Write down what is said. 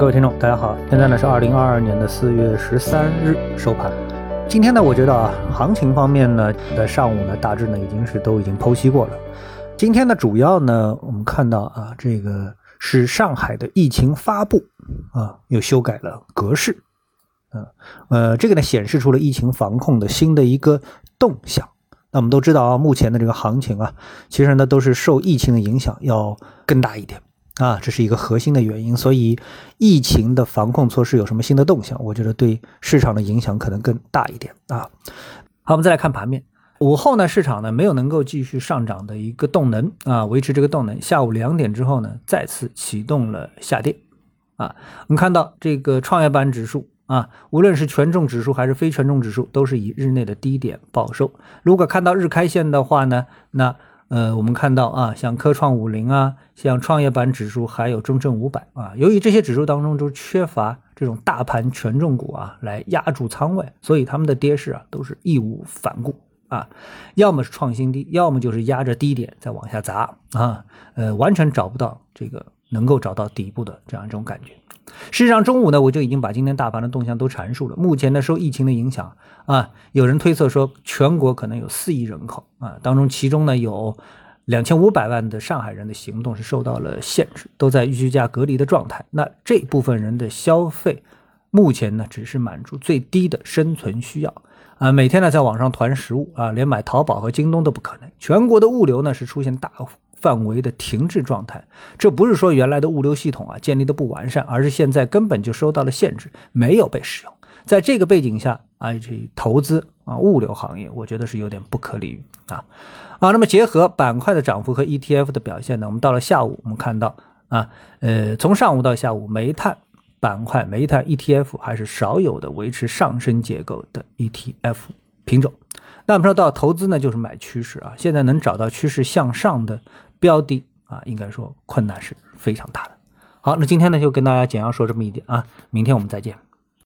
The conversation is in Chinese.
各位听众，大家好，现在呢是二零二二年的四月十三日收盘。今天呢，我觉得啊，行情方面呢，在上午呢，大致呢已经是都已经剖析过了。今天呢，主要呢，我们看到啊，这个是上海的疫情发布啊，又修改了格式，嗯，呃，这个呢显示出了疫情防控的新的一个动向。那我们都知道啊，目前的这个行情啊，其实呢都是受疫情的影响要更大一点。啊，这是一个核心的原因，所以疫情的防控措施有什么新的动向？我觉得对市场的影响可能更大一点啊。好，我们再来看盘面，午后呢，市场呢没有能够继续上涨的一个动能啊，维持这个动能。下午两点之后呢，再次启动了下跌啊。我们看到这个创业板指数啊，无论是权重指数还是非权重指数，都是以日内的低点报收。如果看到日开线的话呢，那呃，我们看到啊，像科创五零啊，像创业板指数，还有中证五百啊，由于这些指数当中都缺乏这种大盘权重股啊来压住仓位，所以他们的跌势啊都是义无反顾啊，要么是创新低，要么就是压着低点再往下砸啊，呃，完全找不到这个能够找到底部的这样一种感觉。事实上，中午呢，我就已经把今天大盘的动向都阐述了。目前呢，受疫情的影响啊，有人推测说，全国可能有四亿人口啊，当中其中呢有两千五百万的上海人的行动是受到了限制，都在居家隔离的状态。那这部分人的消费，目前呢只是满足最低的生存需要啊，每天呢在网上团食物啊，连买淘宝和京东都不可能。全国的物流呢是出现大。范围的停滞状态，这不是说原来的物流系统啊建立的不完善，而是现在根本就受到了限制，没有被使用。在这个背景下啊，这投资啊物流行业，我觉得是有点不可理喻啊啊。那么结合板块的涨幅和 ETF 的表现呢，我们到了下午，我们看到啊呃，从上午到下午，煤炭板块、煤炭 ETF 还是少有的维持上升结构的 ETF 品种。那我们说到投资呢，就是买趋势啊，现在能找到趋势向上的。标的啊，应该说困难是非常大的。好，那今天呢就跟大家简要说这么一点啊，明天我们再见。